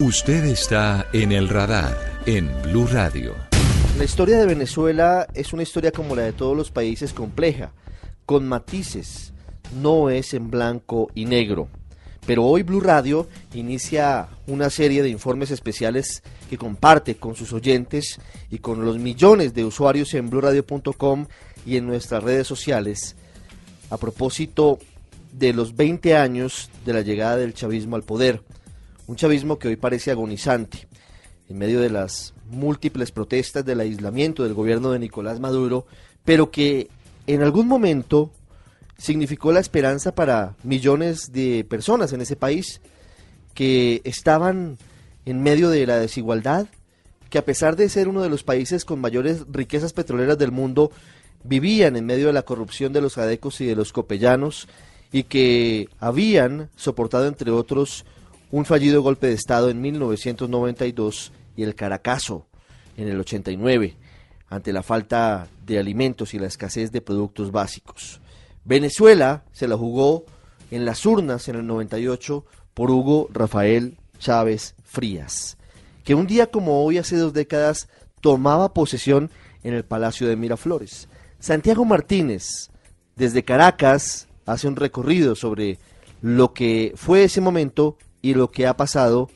Usted está en el radar en Blue Radio. La historia de Venezuela es una historia como la de todos los países compleja, con matices, no es en blanco y negro. Pero hoy Blue Radio inicia una serie de informes especiales que comparte con sus oyentes y con los millones de usuarios en bluradio.com y en nuestras redes sociales a propósito de los 20 años de la llegada del chavismo al poder un chavismo que hoy parece agonizante. En medio de las múltiples protestas del aislamiento del gobierno de Nicolás Maduro, pero que en algún momento significó la esperanza para millones de personas en ese país que estaban en medio de la desigualdad, que a pesar de ser uno de los países con mayores riquezas petroleras del mundo, vivían en medio de la corrupción de los adecos y de los copellanos y que habían soportado, entre otros, un fallido golpe de Estado en 1992 y el Caracazo en el 89, ante la falta de alimentos y la escasez de productos básicos. Venezuela se la jugó en las urnas en el 98 por Hugo Rafael Chávez Frías, que un día como hoy, hace dos décadas, tomaba posesión en el Palacio de Miraflores. Santiago Martínez, desde Caracas, hace un recorrido sobre lo que fue ese momento y lo que ha pasado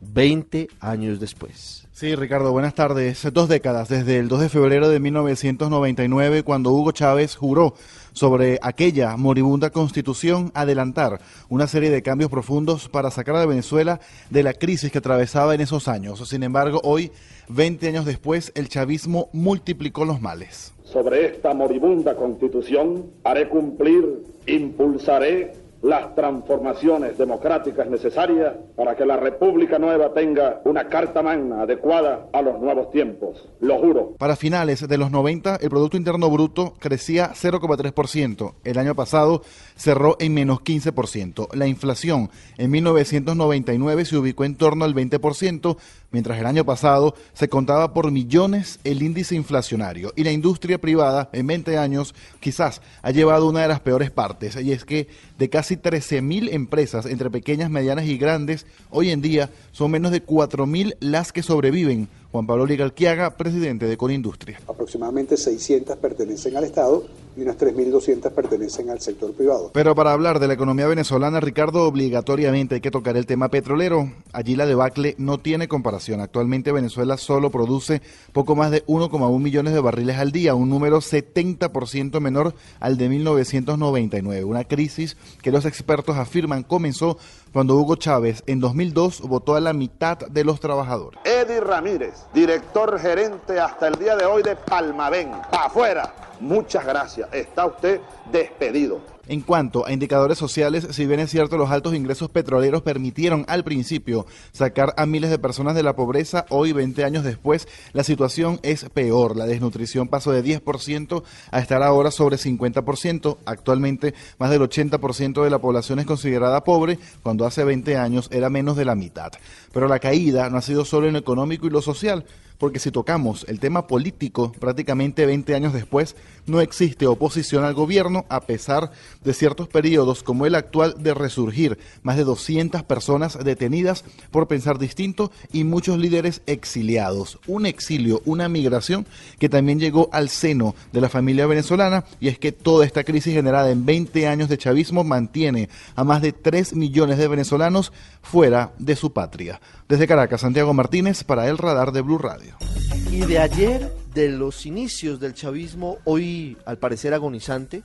20 años después. Sí, Ricardo, buenas tardes. Dos décadas, desde el 2 de febrero de 1999, cuando Hugo Chávez juró sobre aquella moribunda constitución adelantar una serie de cambios profundos para sacar a Venezuela de la crisis que atravesaba en esos años. Sin embargo, hoy, 20 años después, el chavismo multiplicó los males. Sobre esta moribunda constitución haré cumplir, impulsaré las transformaciones democráticas necesarias para que la República Nueva tenga una carta magna adecuada a los nuevos tiempos. Lo juro. Para finales de los 90, el Producto Interno Bruto crecía 0,3%. El año pasado cerró en menos 15%. La inflación en 1999 se ubicó en torno al 20%, mientras el año pasado se contaba por millones el índice inflacionario. Y la industria privada en 20 años quizás ha llevado una de las peores partes, y es que de casi 13.000 empresas entre pequeñas, medianas y grandes, hoy en día son menos de 4.000 las que sobreviven Juan Pablo Ligalquiaga, presidente de Conindustria. Aproximadamente 600 pertenecen al Estado y unas 3.200 pertenecen al sector privado. Pero para hablar de la economía venezolana, Ricardo, obligatoriamente hay que tocar el tema petrolero. Allí la debacle no tiene comparación. Actualmente Venezuela solo produce poco más de 1,1 millones de barriles al día, un número 70% menor al de 1999. Una crisis que los expertos afirman comenzó cuando Hugo Chávez en 2002 votó a la mitad de los trabajadores. Eddie Ramírez, director gerente hasta el día de hoy de Palmavén, afuera. Muchas gracias, está usted despedido. En cuanto a indicadores sociales, si bien es cierto los altos ingresos petroleros permitieron al principio sacar a miles de personas de la pobreza, hoy 20 años después la situación es peor. La desnutrición pasó de 10% a estar ahora sobre 50%. Actualmente más del 80% de la población es considerada pobre, cuando hace 20 años era menos de la mitad. Pero la caída no ha sido solo en lo económico y lo social porque si tocamos el tema político, prácticamente 20 años después, no existe oposición al gobierno a pesar de ciertos periodos como el actual de resurgir, más de 200 personas detenidas por pensar distinto y muchos líderes exiliados. Un exilio, una migración que también llegó al seno de la familia venezolana y es que toda esta crisis generada en 20 años de chavismo mantiene a más de 3 millones de venezolanos fuera de su patria. Desde Caracas, Santiago Martínez para el radar de Blue Radio. Y de ayer, de los inicios del chavismo, hoy al parecer agonizante,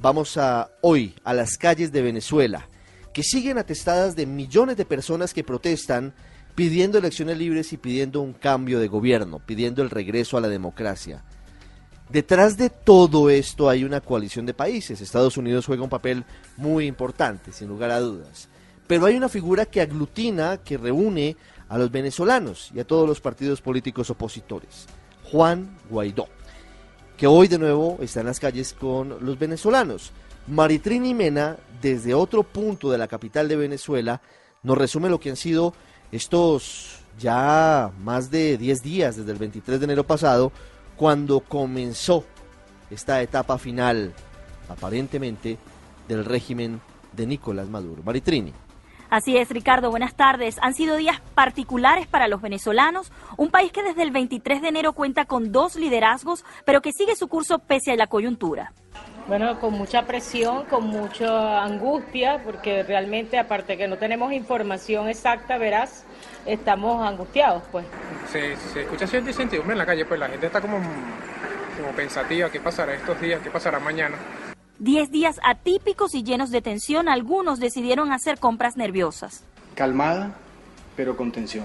vamos a hoy a las calles de Venezuela, que siguen atestadas de millones de personas que protestan pidiendo elecciones libres y pidiendo un cambio de gobierno, pidiendo el regreso a la democracia. Detrás de todo esto hay una coalición de países. Estados Unidos juega un papel muy importante, sin lugar a dudas. Pero hay una figura que aglutina, que reúne a los venezolanos y a todos los partidos políticos opositores, Juan Guaidó, que hoy de nuevo está en las calles con los venezolanos. Maritrini Mena, desde otro punto de la capital de Venezuela, nos resume lo que han sido estos ya más de 10 días desde el 23 de enero pasado, cuando comenzó esta etapa final, aparentemente, del régimen de Nicolás Maduro. Maritrini. Así es, Ricardo, buenas tardes. Han sido días particulares para los venezolanos, un país que desde el 23 de enero cuenta con dos liderazgos, pero que sigue su curso pese a la coyuntura. Bueno, con mucha presión, con mucha angustia, porque realmente, aparte que no tenemos información exacta, verás, estamos angustiados, pues. Se, se escucha cierta incertidumbre en la calle, pues la gente está como, como pensativa, ¿qué pasará estos días? ¿Qué pasará mañana? Diez días atípicos y llenos de tensión, algunos decidieron hacer compras nerviosas. Calmada, pero con tensión.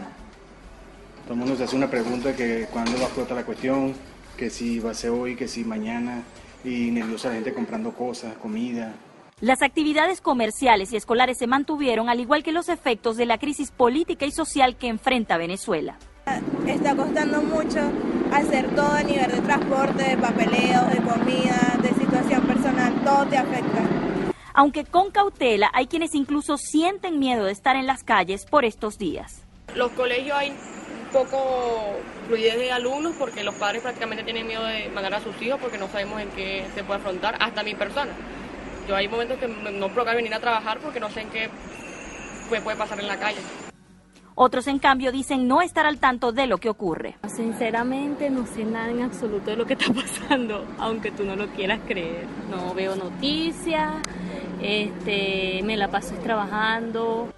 Todo el mundo se hace una pregunta que cuándo va a explotar la cuestión, que si va a ser hoy, que si mañana, y nerviosa la gente comprando cosas, comida. Las actividades comerciales y escolares se mantuvieron, al igual que los efectos de la crisis política y social que enfrenta Venezuela. Está costando mucho hacer todo a nivel de transporte, de papeleo, de comida, todo te afecta. Aunque con cautela, hay quienes incluso sienten miedo de estar en las calles por estos días. Los colegios hay poco fluidez de alumnos porque los padres prácticamente tienen miedo de mandar a sus hijos porque no sabemos en qué se puede afrontar, hasta mi persona. Yo hay momentos que no provoca venir a trabajar porque no sé en qué puede pasar en la calle. Otros, en cambio, dicen no estar al tanto de lo que ocurre. Sinceramente, no sé nada en absoluto de lo que está pasando, aunque tú no lo quieras creer. No veo noticias, este, me la paso trabajando.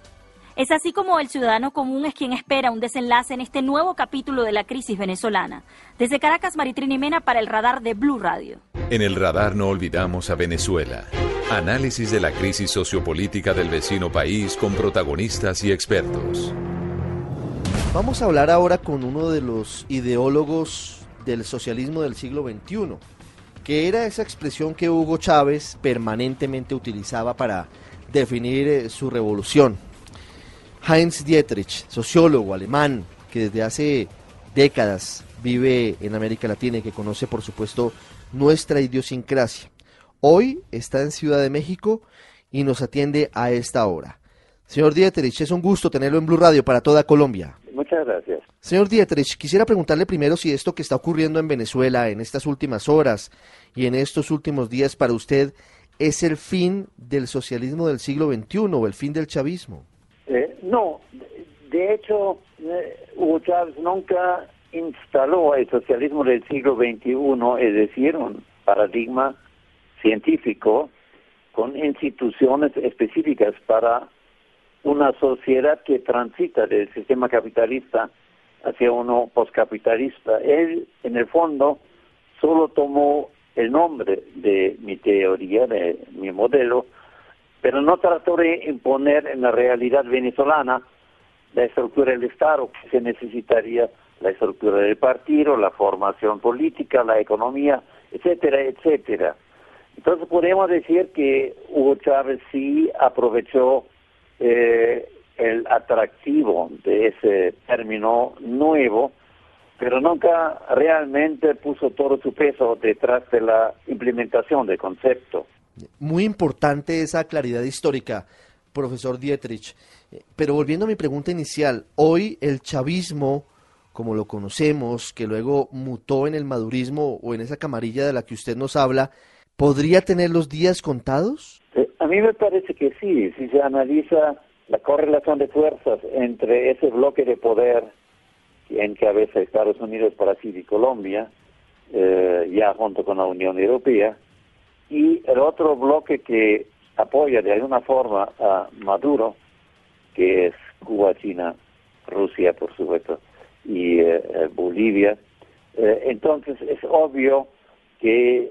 Es así como el ciudadano común es quien espera un desenlace en este nuevo capítulo de la crisis venezolana. Desde Caracas, Maritrini Mena para el radar de Blue Radio. En el radar no olvidamos a Venezuela. Análisis de la crisis sociopolítica del vecino país con protagonistas y expertos. Vamos a hablar ahora con uno de los ideólogos del socialismo del siglo XXI, que era esa expresión que Hugo Chávez permanentemente utilizaba para definir eh, su revolución. Heinz Dietrich, sociólogo alemán, que desde hace décadas vive en América Latina y que conoce, por supuesto, nuestra idiosincrasia. Hoy está en Ciudad de México y nos atiende a esta hora. Señor Dietrich, es un gusto tenerlo en Blue Radio para toda Colombia. Muchas gracias. Señor Dietrich, quisiera preguntarle primero si esto que está ocurriendo en Venezuela en estas últimas horas y en estos últimos días para usted es el fin del socialismo del siglo XXI o el fin del chavismo. Eh, no, de hecho, eh, Hugo Chávez nunca instaló el socialismo del siglo XXI, es decir, un paradigma científico con instituciones específicas para una sociedad que transita del sistema capitalista hacia uno postcapitalista. Él, en el fondo, solo tomó el nombre de mi teoría, de mi modelo, pero no trató de imponer en la realidad venezolana la estructura del Estado que se necesitaría, la estructura del partido, la formación política, la economía, etcétera, etcétera. Entonces podemos decir que Hugo Chávez sí aprovechó eh, el atractivo de ese término nuevo, pero nunca realmente puso todo su peso detrás de la implementación del concepto. Muy importante esa claridad histórica, profesor Dietrich. Pero volviendo a mi pregunta inicial, hoy el chavismo, como lo conocemos, que luego mutó en el madurismo o en esa camarilla de la que usted nos habla, ¿podría tener los días contados? Eh, a mí me parece que sí, si se analiza la correlación de fuerzas entre ese bloque de poder que encabeza Estados Unidos, Brasil y Colombia, eh, ya junto con la Unión Europea, y el otro bloque que apoya de alguna forma a Maduro, que es Cuba, China, Rusia, por supuesto, y eh, Bolivia. entonces es obvio que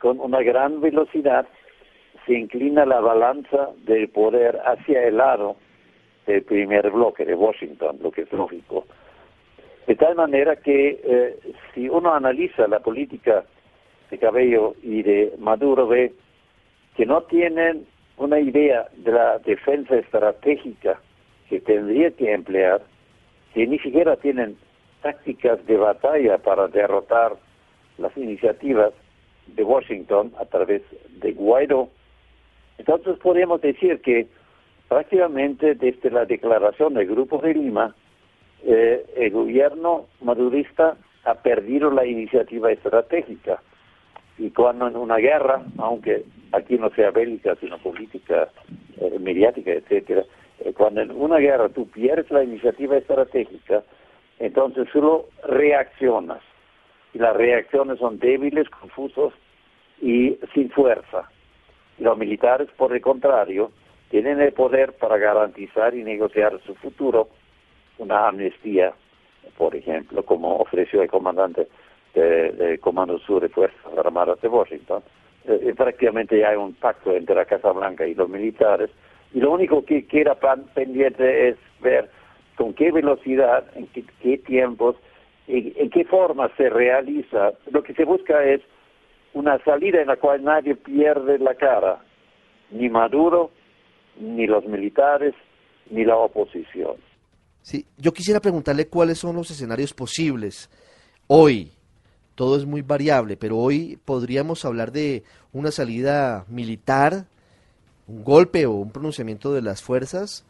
con una gran velocidad se inclina la balanza del poder hacia el lado del primer bloque de Washington, lo que es lógico. De tal manera que eh, si uno analiza la política de Cabello y de Maduro, ve que no tienen una idea de la defensa estratégica que tendría que emplear, que ni siquiera tienen tácticas de batalla para derrotar las iniciativas de Washington a través de Guaidó entonces podemos decir que prácticamente desde la declaración del Grupo de Lima, eh, el gobierno madurista ha perdido la iniciativa estratégica. Y cuando en una guerra, aunque aquí no sea bélica, sino política, eh, mediática, etcétera, Eh, Cuando en una guerra tú pierdes la iniciativa estratégica, entonces solo reaccionas. Y las reacciones son débiles, confusos y sin fuerza. Los militares, por el contrario, tienen el poder para garantizar y negociar su futuro, una amnistía, por ejemplo, como ofreció el comandante de- del Comando Sur de Fuerzas Armadas de Washington. Eh, eh, prácticamente hay un pacto entre la Casa Blanca y los militares. Y lo único que queda pendiente es ver con qué velocidad, en qué, qué tiempos, en, qué forma se realiza. Lo que se busca es una salida en la cual nadie pierde la cara, ni Maduro, ni los militares, ni la oposición. Sí, yo quisiera preguntarle cuáles son los escenarios posibles hoy. Todo es muy variable, pero hoy podríamos hablar de una salida militar, un golpe o un pronunciamiento de las fuerzas,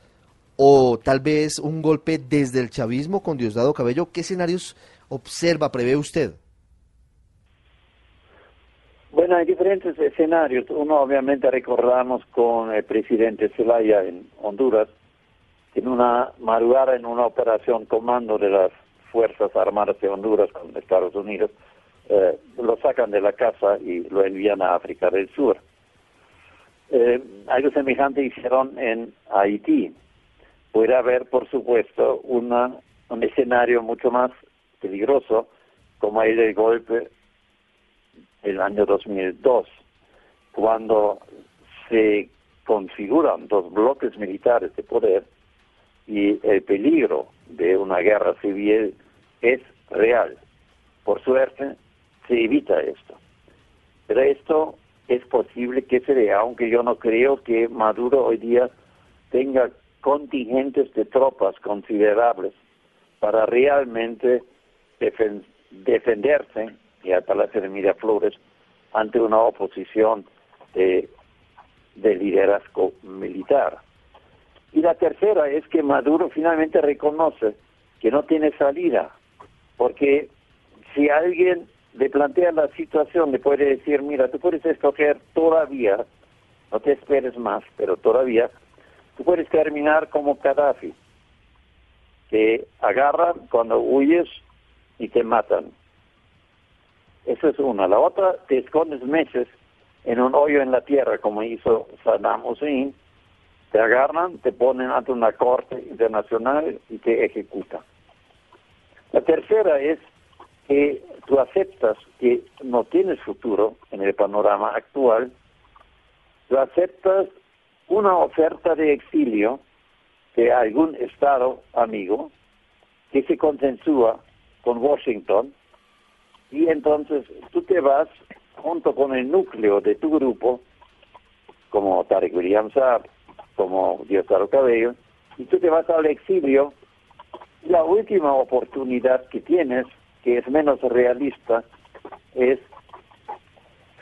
o tal vez un golpe desde el chavismo con Diosdado Cabello. ¿Qué escenarios observa, prevé usted? Bueno, hay diferentes escenarios. Uno obviamente recordamos con el presidente Zelaya en Honduras, en una madrugada en una operación comando de las Fuerzas Armadas de Honduras con Estados Unidos, eh, lo sacan de la casa y lo envían a África del Sur. Eh, algo semejante hicieron en Haití. Puede haber, por supuesto, una, un escenario mucho más peligroso, como el del golpe el año 2002, cuando se configuran dos bloques militares de poder y el peligro de una guerra civil es real. Por suerte, se evita esto. Pero esto es posible que se dé, aunque yo no creo que Maduro hoy día tenga contingentes de tropas considerables para realmente defen- defenderse y al Palacio de Miraflores ante una oposición de, de liderazgo militar. Y la tercera es que Maduro finalmente reconoce que no tiene salida, porque si alguien le plantea la situación, le puede decir, mira, tú puedes escoger todavía, no te esperes más, pero todavía, tú puedes terminar como Gaddafi, te agarran cuando huyes y te matan. Esa es una. La otra, te escondes meses en un hoyo en la tierra, como hizo Saddam Hussein, te agarran, te ponen ante una corte internacional y te ejecutan. La tercera es que tú aceptas que no tienes futuro en el panorama actual, tú aceptas una oferta de exilio de algún Estado amigo que se consensúa con Washington y entonces tú te vas junto con el núcleo de tu grupo, como Tarek William Saab, como Diosdado Cabello, y tú te vas al exilio. La última oportunidad que tienes, que es menos realista, es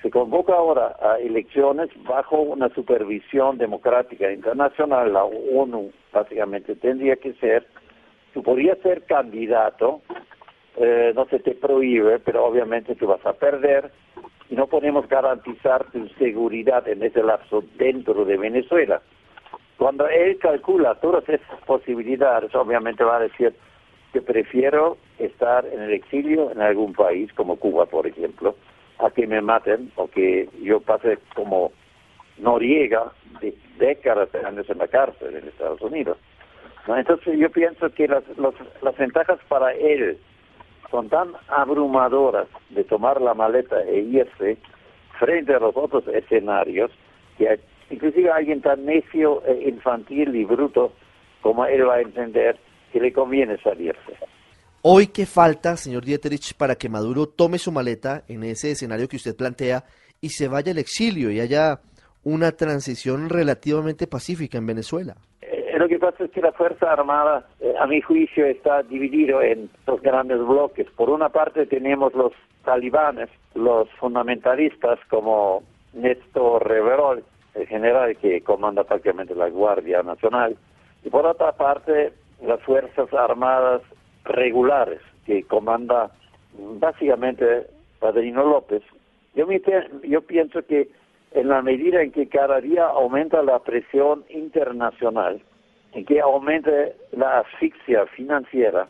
se convoca ahora a elecciones bajo una supervisión democrática internacional, la ONU básicamente tendría que ser, tú podrías ser candidato, eh, no se te prohíbe, pero obviamente tú vas a perder y no podemos garantizar tu seguridad en ese lapso dentro de Venezuela. Cuando él calcula todas esas posibilidades, obviamente va a decir que prefiero estar en el exilio en algún país, como Cuba, por ejemplo, a que me maten o que yo pase como Noriega de décadas de años en la cárcel en Estados Unidos. Entonces yo pienso que las, los- las ventajas para él son tan abrumadoras de tomar la maleta e irse frente a los otros escenarios que inclusive alguien tan necio, e infantil y bruto como él va a entender que le conviene salirse. Hoy, ¿qué falta, señor Dieterich, para que Maduro tome su maleta en ese escenario que usted plantea y se vaya al exilio y haya una transición relativamente pacífica en Venezuela? Eh, lo que pasa es que la Fuerza Armada, eh, a mi juicio, está dividido en dos grandes bloques. Por una parte tenemos los talibanes, los fundamentalistas como Néstor Reverol, el general que comanda prácticamente la Guardia Nacional, y por otra parte las Fuerzas Armadas regulares que comanda básicamente Padrino López. Yo, me yo pienso que en la medida en que cada día aumenta la presión internacional en que aumente la asfixia financiera,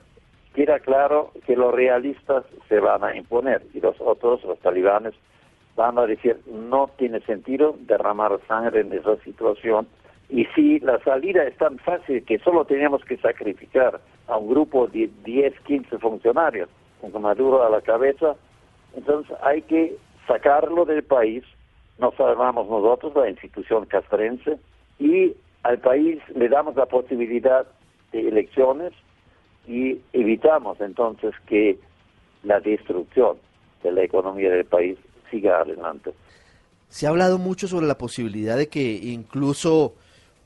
queda claro que los realistas se van a imponer y los otros, los talibanes, van a decir no tiene sentido derramar sangre en esa situación y si la salida es tan fácil que solo tenemos que sacrificar a un grupo de 10, 15 funcionarios con Maduro a la cabeza, entonces hay que sacarlo del país, no salvamos nosotros, la institución castrense, y al país le damos la posibilidad de elecciones y evitamos entonces que la destrucción de la economía del país siga adelante. Se ha hablado mucho sobre la posibilidad de que incluso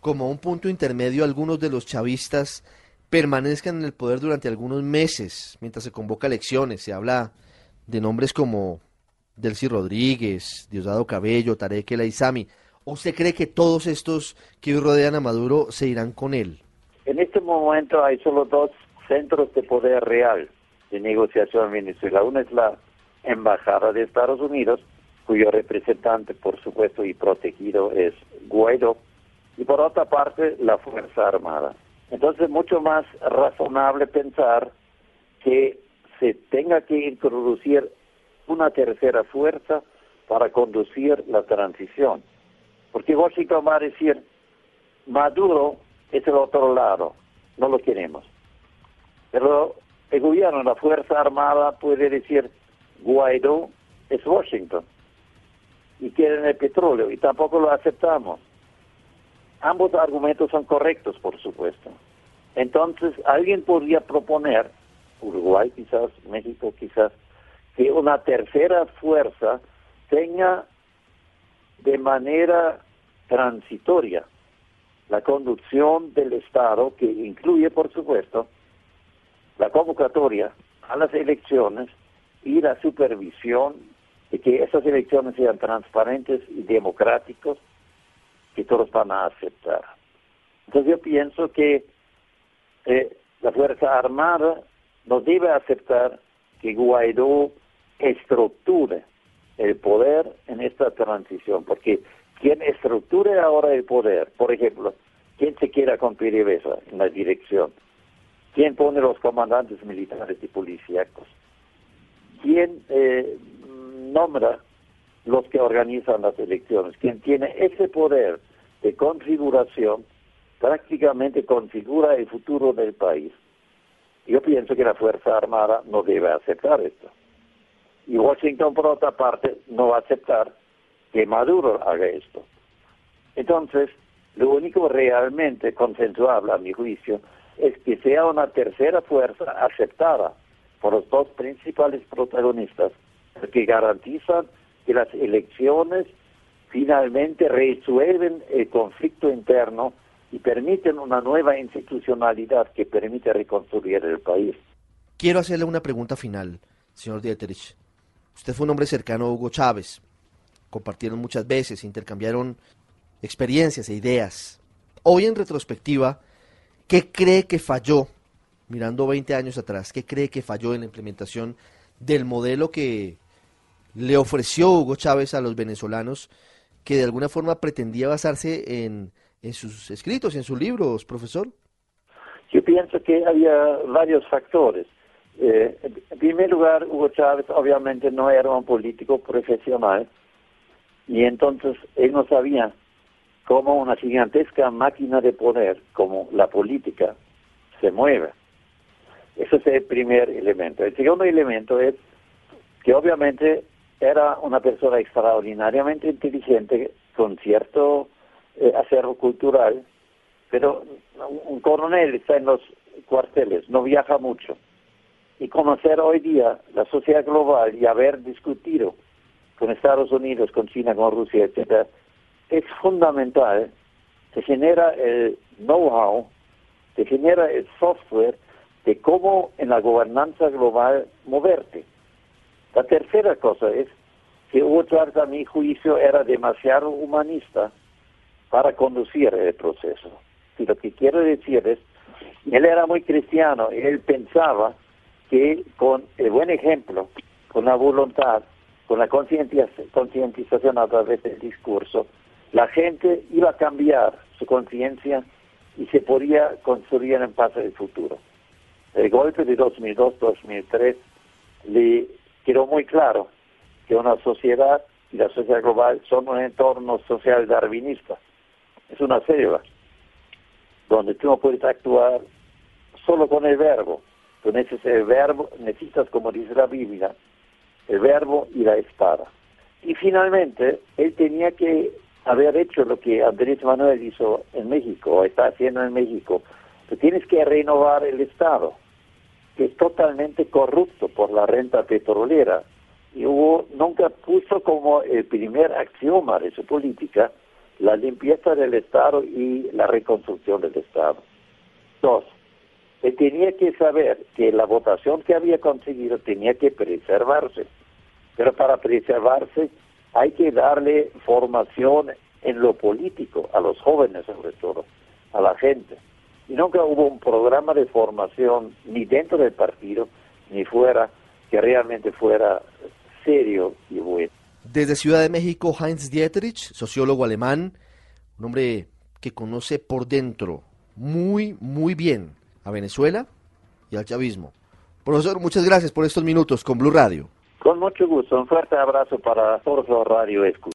como un punto intermedio algunos de los chavistas permanezcan en el poder durante algunos meses mientras se convoca elecciones. Se habla de nombres como Delcy Rodríguez, Diosdado Cabello, Tarek El Aizami. ¿O usted cree que todos estos que hoy rodean a Maduro se irán con él? En este momento hay solo dos centros de poder real de negociación en Venezuela. Una es la Embajada de Estados Unidos, cuyo representante, por supuesto, y protegido es Guaidó, y por otra parte la Fuerza Armada. Entonces es mucho más razonable pensar que se tenga que introducir una tercera fuerza para conducir la transición. Porque Washington va a decir, Maduro es el otro lado, no lo queremos. Pero el gobierno, la Fuerza Armada puede decir, Guaidó es Washington y quieren el petróleo y tampoco lo aceptamos. Ambos argumentos son correctos, por supuesto. Entonces, alguien podría proponer, Uruguay quizás, México quizás, que una tercera fuerza tenga de manera transitoria la conducción del Estado, que incluye, por supuesto, la convocatoria a las elecciones y la supervisión de que esas elecciones sean transparentes y democráticos que todos van a aceptar. Entonces yo pienso que eh, la Fuerza Armada no debe aceptar que Guaidó estructure el poder en esta transición, porque quien estructure ahora el poder, por ejemplo, quien se quiera con PDVSA en la dirección, quién pone los comandantes militares y policíacos, quién eh, nombra los que organizan las elecciones. Quien tiene ese poder de configuración prácticamente configura el futuro del país. Yo pienso que la Fuerza Armada no debe aceptar esto. Y Washington, por otra parte, no va a aceptar que Maduro haga esto. Entonces, lo único realmente consensuable, a mi juicio, es que sea una tercera fuerza aceptada por los dos principales protagonistas, que garantizan que las elecciones finalmente resuelven el conflicto interno y permiten una nueva institucionalidad que permite reconstruir el país. Quiero hacerle una pregunta final, señor Dieterich. Usted fue un hombre cercano a Hugo Chávez. Compartieron muchas veces, intercambiaron experiencias e ideas. Hoy en retrospectiva, ¿qué cree que falló, mirando 20 años atrás, qué cree que falló en la implementación del modelo que le ofreció Hugo Chávez a los venezolanos que de alguna forma pretendía basarse en, en sus escritos, en sus libros, profesor? Yo pienso que había varios factores. Eh, en primer lugar, Hugo Chávez obviamente no era un político profesional y entonces él no sabía cómo una gigantesca máquina de poder como la política se mueve. Ese es el primer elemento. El segundo elemento es que obviamente era una persona extraordinariamente inteligente, con cierto eh, acervo cultural, pero un coronel está en los cuarteles, no viaja mucho. Y conocer hoy día la sociedad global y haber discutido con Estados Unidos, con China, con Rusia, etcétera, es fundamental. Se genera el know-how, se genera el software de cómo en la gobernanza global moverte. La tercera cosa es que Chávez, a mi juicio, era demasiado humanista para conducir el proceso. Y lo que quiero decir es, él era muy cristiano, él pensaba que con el buen ejemplo, con la voluntad, con la concientización a través del discurso, la gente iba a cambiar su conciencia y se podía construir en paz el futuro. El golpe de 2002-2003 le quedó muy claro que una sociedad y la sociedad global son un entorno social darwinista. Es una selva donde tú no puedes actuar solo con el verbo. Tú necesitas el verbo, necesitas, como dice la Biblia, el verbo y la espada. Y finalmente, él tenía que haber hecho lo que Andrés Manuel hizo en México, o está haciendo en México. Tú tienes que renovar el Estado, que totalmente corrupto por la renta petrolera. Y hubo, nunca puso como el primer axioma de su política la limpieza del Estado y la reconstrucción del Estado. Dos, él tenía que saber que la votación que había conseguido tenía que preservarse, pero para preservarse hay que darle formación en lo político, a los jóvenes sobre todo, a la gente. Y nunca hubo un programa de formación ni dentro del partido ni fuera que realmente fuera serio y bueno. Desde Ciudad de México, Heinz Dietrich, sociólogo alemán, un hombre que conoce por dentro muy, muy bien a Venezuela y al chavismo. Profesor, muchas gracias por estos minutos con Blue Radio. Con mucho gusto, un fuerte abrazo para todos los Radio Escuchas.